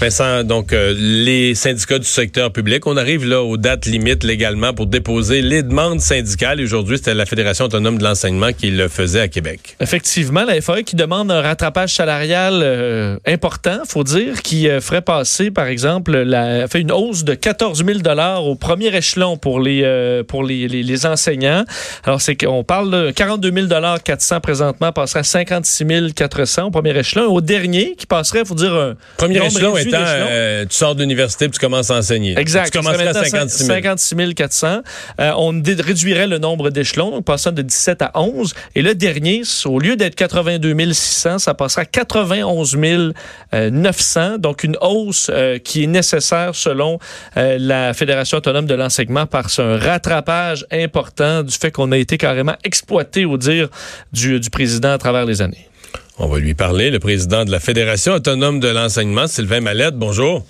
Vincent, donc euh, les syndicats du secteur public, on arrive là aux dates limites légalement pour déposer les demandes syndicales. Aujourd'hui, c'était la Fédération autonome de l'enseignement qui le faisait à Québec. Effectivement, la FAE qui demande un rattrapage salarial euh, important, faut dire, qui euh, ferait passer, par exemple, la, fait une hausse de 14 000 dollars au premier échelon pour les pour les, les, enseignants. Alors c'est qu'on parle de 42 000 dollars 400 présentement, passerait à 56 400 au premier échelon. Au dernier, qui passerait, faut dire un premier échelon euh, tu sors de l'université et tu commences à enseigner. Exact. Tu commencerais à 56 000. 56 400. Euh, on réduirait le nombre d'échelons, passant de 17 à 11. Et le dernier, au lieu d'être 82 600, ça passera à 91 900. Donc, une hausse euh, qui est nécessaire selon la Fédération autonome de l'enseignement par un rattrapage important du fait qu'on a été carrément exploité au dire du, du président à travers les années. On va lui parler, le président de la Fédération autonome de l'enseignement, Sylvain Mallette. Bonjour.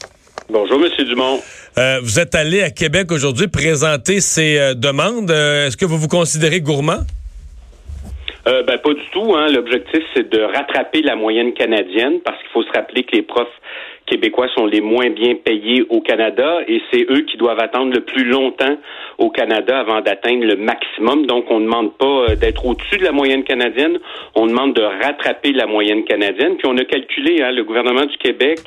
Bonjour, Monsieur Dumont. Euh, vous êtes allé à Québec aujourd'hui présenter ces euh, demandes. Euh, est-ce que vous vous considérez gourmand? ben, pas du tout. Hein. L'objectif, c'est de rattraper la moyenne canadienne parce qu'il faut se rappeler que les profs québécois sont les moins bien payés au Canada et c'est eux qui doivent attendre le plus longtemps au Canada avant d'atteindre le maximum. Donc, on ne demande pas euh, d'être au-dessus de la moyenne canadienne, on demande de rattraper la moyenne canadienne. Puis on a calculé, hein, le gouvernement du Québec,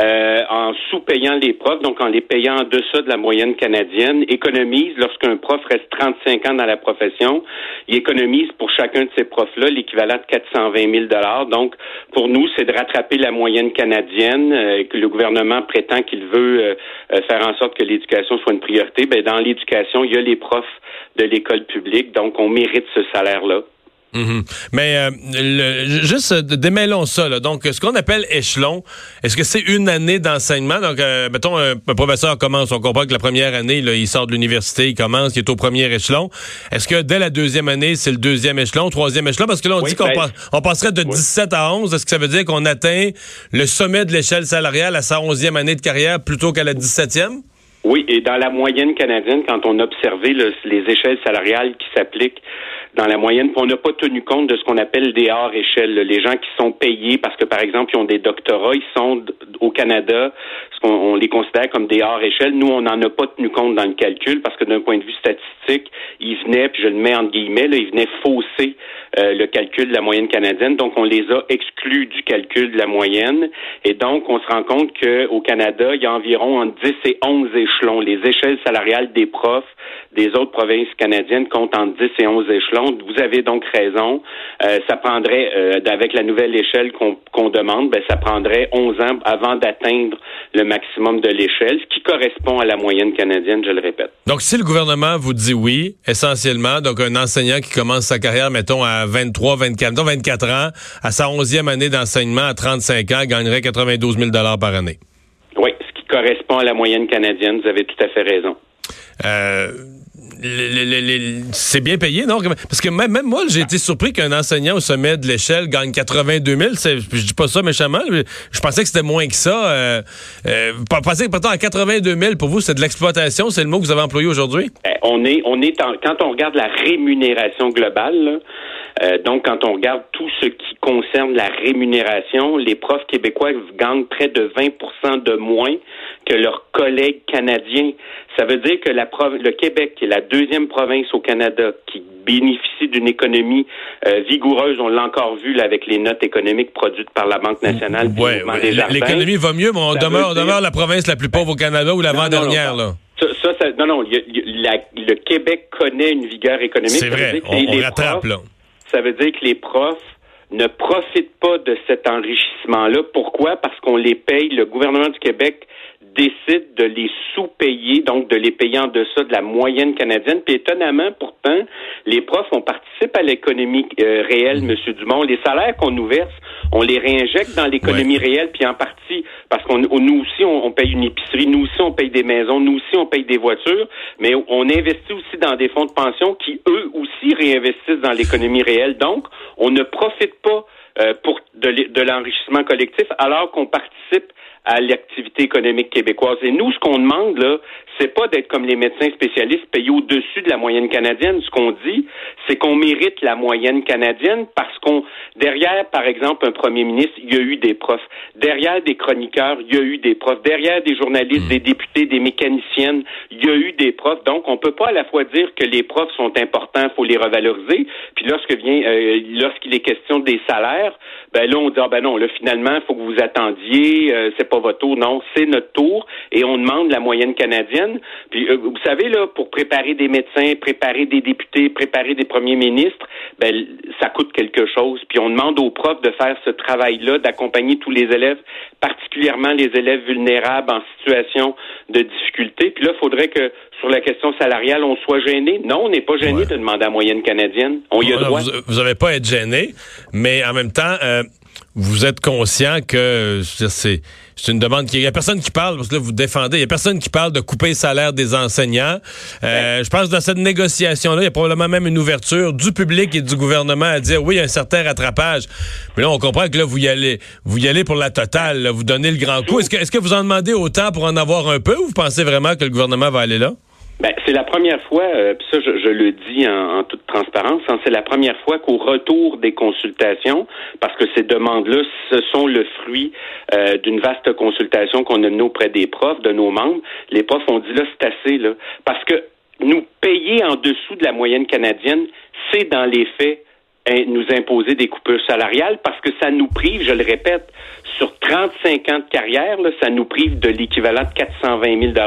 euh, en sous-payant les profs, donc en les payant en deçà de la moyenne canadienne, économise, lorsqu'un prof reste 35 ans dans la profession, il économise pour chacun de ces profs-là l'équivalent de 420 000 Donc, pour nous, c'est de rattraper la moyenne canadienne euh, que le gouvernement prétend qu'il veut euh, euh, faire en sorte que l'éducation soit une priorité, ben dans l'éducation, il y a les profs de l'école publique, donc on mérite ce salaire-là. Mhm. Mais euh, le, juste démêlons ça. Là. Donc, ce qu'on appelle échelon, est-ce que c'est une année d'enseignement? Donc, euh, mettons, un, professeur commence, on comprend que la première année, là, il sort de l'université, il commence, il est au premier échelon. Est-ce que dès la deuxième année, c'est le deuxième échelon, troisième échelon? Parce que là, on dit qu'on ben, on passerait de 17 à 11. Est-ce que ça veut dire qu'on atteint le sommet de l'échelle salariale à sa onzième année de carrière plutôt qu'à la 17e? Oui, et dans la moyenne canadienne, quand on a observé les échelles salariales qui s'appliquent dans la moyenne. On n'a pas tenu compte de ce qu'on appelle des hors échelles. Les gens qui sont payés parce que, par exemple, ils ont des doctorats, ils sont au Canada, on, les considère comme des hors échelles. Nous, on n'en a pas tenu compte dans le calcul parce que d'un point de vue statistique, ils venaient, puis je le mets entre guillemets, là, ils venaient fausser euh, le calcul de la moyenne canadienne. Donc, on les a exclus du calcul de la moyenne. Et donc, on se rend compte qu'au Canada, il y a environ entre 10 et 11 échelons. Les échelles salariales des profs des autres provinces canadiennes comptent entre 10 et 11 échelons. Vous avez donc raison. Euh, ça prendrait, euh, avec la nouvelle échelle qu'on demande, ben, ça prendrait 11 ans avant d'atteindre le maximum de l'échelle, ce qui correspond à la moyenne canadienne, je le répète. Donc, si le gouvernement vous dit oui, essentiellement, donc un enseignant qui commence sa carrière, mettons, à 23, 24, 24 ans, à sa 11e année d'enseignement, à 35 ans, gagnerait 92 000 par année. Oui, ce qui correspond à la moyenne canadienne, vous avez tout à fait raison. Euh, c'est bien payé, non? Parce que même, moi, j'ai été surpris qu'un enseignant au sommet de l'échelle gagne 82 000. Je dis pas ça méchamment. Je pensais que c'était moins que ça. Euh, euh, pensez que pourtant à 82 000, pour vous, c'est de l'exploitation. C'est le mot que vous avez employé aujourd'hui? Eh, on est, on est quand on regarde la rémunération globale, euh, donc, quand on regarde tout ce qui concerne la rémunération, les profs québécois gagnent près de 20% de moins que leurs collègues canadiens. Ça veut dire que la le Québec, qui est la deuxième province au Canada, qui bénéficie d'une économie euh, vigoureuse, on l'a encore vu là, avec les notes économiques produites par la Banque nationale. Ouais, L'économie va mieux, mais on demeure, demeure, la province la plus pauvre au Canada ou l'avant-dernière. là. Ça, ça, non, non, le Québec connaît une vigueur économique. C'est vrai, on, rattrape, là. Ça veut dire que les profs ne profitent pas de cet enrichissement-là. Pourquoi? Parce qu'on les paye. Le gouvernement du Québec décide de les sous-payer, donc de les payer en deçà de la moyenne canadienne. Puis étonnamment, pourtant, les profs, on participe à l'économie euh, réelle, M. Dumont. Les salaires qu'on nous verse, on les réinjecte dans l'économie réelle, puis en partie parce qu'on nous aussi on, paye une épicerie, nous aussi on paye des maisons, nous aussi on paye des voitures, mais on investit aussi dans des fonds de pension qui eux aussi réinvestissent dans l'économie réelle. Donc, on ne profite pas euh, pour de l'enrichissement collectif alors qu'on participe à l'activité économique québécoise. Et nous, ce qu'on demande, là, c'est pas d'être comme les médecins spécialistes payés au-dessus de la moyenne canadienne. Ce qu'on dit, c'est qu'on mérite la moyenne canadienne parce qu'on, derrière, par exemple, un premier ministre, il y a eu des profs. Derrière des chroniqueurs, il y a eu des profs. Derrière des journalistes, des députés, des mécaniciennes, il y a eu des profs. Donc, on peut pas à la fois dire que les profs sont importants, faut les revaloriser. Puis lorsque vient, euh, lorsqu'il est question des salaires, ben là, on dit, ah ben non, là, finalement, il faut que vous attendiez, euh, c'est pas votre tour. Non, c'est notre tour et on demande la moyenne canadienne. Puis, euh, vous savez, là, pour préparer des médecins, préparer des députés, préparer des premiers ministres, ben, ça coûte quelque chose. Puis, on demande aux profs de faire ce travail-là, d'accompagner tous les élèves, particulièrement les élèves vulnérables en situation de difficulté. Puis là, il faudrait que sur la question salariale, on soit gêné. Non, on n'est pas gêné de demander la moyenne canadienne. On y a droit. Vous n'avez pas à être gêné, mais en même temps, euh, vous êtes conscient que c'est une demande qui. Il y a personne qui parle, parce que là, vous défendez, il y a personne qui parle de couper le salaire des enseignants. Euh, je pense que dans cette négociation-là, il y a probablement même une ouverture du public et du gouvernement à dire oui, il y a un certain rattrapage. Mais là, on comprend que là, vous y allez, vous y allez pour la totale, vous donnez le grand coup. Est-ce que, est-ce que vous en demandez autant pour en avoir un peu ou vous pensez vraiment que le gouvernement va aller là? Ben, c'est la première fois, euh, ça je, le dis en, toute transparence, hein, c'est la première fois qu'au retour des consultations, parce que ces demandes-là, ce sont le fruit euh, d'une vaste consultation qu'on a menée auprès des profs, de nos membres, les profs ont dit là, c'est assez, parce que nous payer en dessous de la moyenne canadienne, c'est dans les faits nous imposer des coupures salariales parce que ça nous prive, je le répète, sur 35 ans de carrière, ça nous prive de l'équivalent de 420 000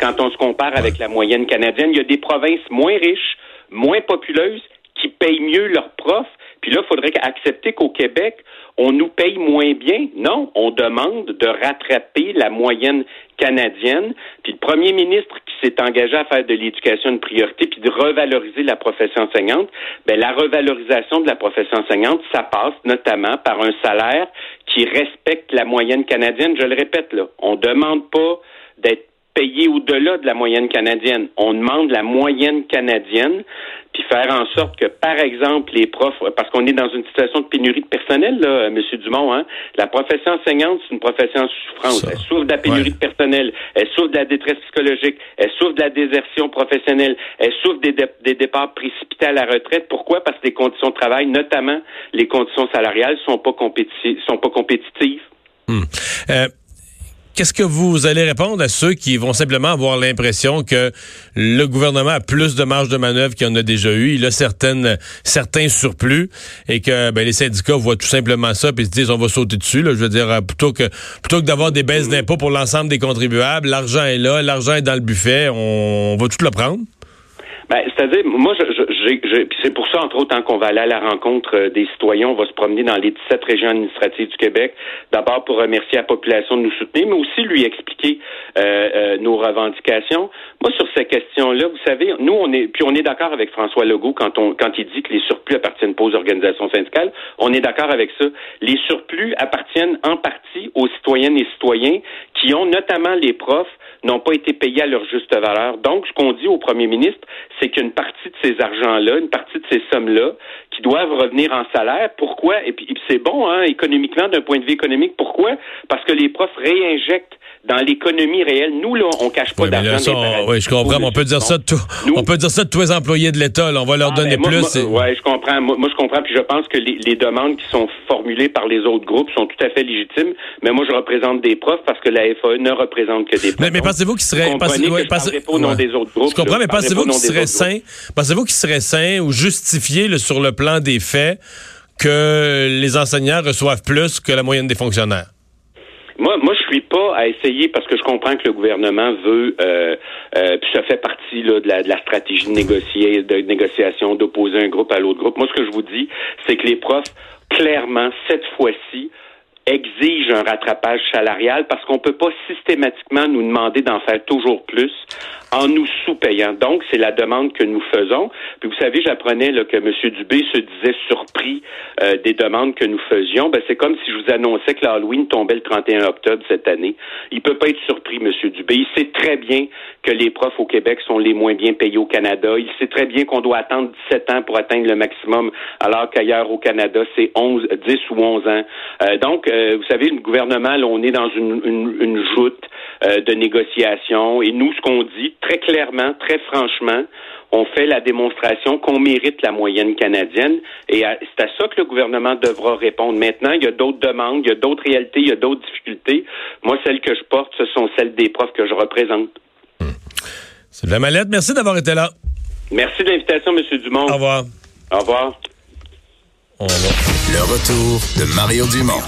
quand on se compare avec la moyenne canadienne. Il y a des provinces moins riches, moins populeuses, qui payent mieux leurs profs. Puis là, il faudrait accepter qu'au Québec, on nous paye moins bien. Non, on demande de rattraper la moyenne canadienne. Puis le premier ministre qui s'est engagé à faire de l'éducation une priorité, puis de revaloriser la profession enseignante, ben la revalorisation de la profession enseignante, ça passe notamment par un salaire qui respecte la moyenne canadienne. Je le répète là, on demande pas d'être payé au-delà de la moyenne canadienne. On demande la moyenne canadienne puis faire en sorte que, par exemple, les profs, parce qu'on est dans une situation de pénurie de personnel, là, M. Dumont, hein, la profession enseignante, c'est une profession en souffrance. elle souffre de la pénurie de personnel, elle souffre de la détresse psychologique, elle souffre de la désertion professionnelle, elle souffre des, des départs précipités à la retraite. Pourquoi? Parce que les conditions de travail, notamment les conditions salariales, sont pas, compétitives. Sont pas compétitives. Hmm. Euh, Qu'est-ce que vous allez répondre à ceux qui vont simplement avoir l'impression que le gouvernement a plus de marge de manœuvre qu'il en a déjà eu, il a certaines, certains surplus et que ben, les syndicats voient tout simplement ça et se disent on va sauter dessus. Là, je veux dire, plutôt que plutôt que d'avoir des baisses d'impôts pour l'ensemble des contribuables, l'argent est là, l'argent est dans le buffet, on va tout le prendre. Ben, c'est-à-dire, moi, je, je, c'est pour ça, entre autres, hein, qu'on va aller à la rencontre euh, des citoyens. On va se promener dans les 17 régions administratives du Québec. D'abord pour remercier la population de nous soutenir, mais aussi lui expliquer euh, euh, nos revendications. Moi, sur ces questions-là, vous savez, nous, on est, puis on est d'accord avec François Legault quand on, quand il dit que les surplus appartiennent pas aux organisations syndicales. On est d'accord avec ça. Les surplus appartiennent en partie aux citoyennes et citoyens qui ont notamment les profs n'ont pas été payés à leur juste valeur. Donc, ce qu'on dit au premier ministre, c'est qu'une partie de ces argents-là, une partie de ces sommes-là, qui doivent revenir en salaire. Pourquoi? Et puis, c'est bon, hein, économiquement, d'un point de vue économique. Pourquoi? Parce que les profs réinjectent dans l'économie réelle. Nous, là, on cache pas d'argent. Oui, je comprends. on peut dire ça de tout, on peut dire ça de tous les employés de l'État. On va leur ah, donner plus. Oui, je comprends. Moi, je comprends. Puis je pense que les, les, demandes qui sont formulées par les autres groupes sont tout à fait légitimes. Mais moi, je représente des profs parce que la FAE ne représente que des profs. Mais, mais pensez-vous qu'il serait, pensez, ouais, pensez, pas au nom des autres groupes. Je comprends, mais pensez-vous qu'il serait sain, pensez-vous qu'il serait sain ou justifié sur le plan des faits que les enseignants reçoivent plus que la moyenne des fonctionnaires? Moi, moi, je suis pas à essayer parce que je comprends que le gouvernement veut, euh, euh, puis ça fait partie là, de, la, de la stratégie de négocier, de négociation, d'opposer un groupe à l'autre groupe. Moi, ce que je vous dis, c'est que les profs, clairement, cette fois-ci, exige un rattrapage salarial parce qu'on peut pas systématiquement nous demander d'en faire toujours plus en nous sous-payant. Donc, c'est la demande que nous faisons. Puis vous savez, j'apprenais que M. Dubé se disait surpris euh, des demandes que nous faisions. Ben, c'est comme si je vous annonçais que l'Halloween tombait le 31 octobre cette année. Il peut pas être surpris, M. Dubé. Il sait très bien que les profs au Québec sont les moins bien payés au Canada. Il sait très bien qu'on doit attendre 17 ans pour atteindre le maximum, alors qu'ailleurs au Canada, c'est 11, 10 ou 11 ans. Euh, donc, euh, vous savez, le gouvernement, là, on est dans une, une, une joute de négociations. Et nous, ce qu'on dit, très clairement, très franchement, on fait la démonstration qu'on mérite la moyenne canadienne et c'est à ça que le gouvernement devra répondre. Maintenant, il y a d'autres demandes, il y a d'autres réalités, il y a d'autres difficultés. Moi, celles que je porte, ce sont celles des profs que je représente. C'est de la mallette. Merci d'avoir été là. Merci de l'invitation, M. Dumont. Au revoir. Au revoir. Le retour de Mario Dumont.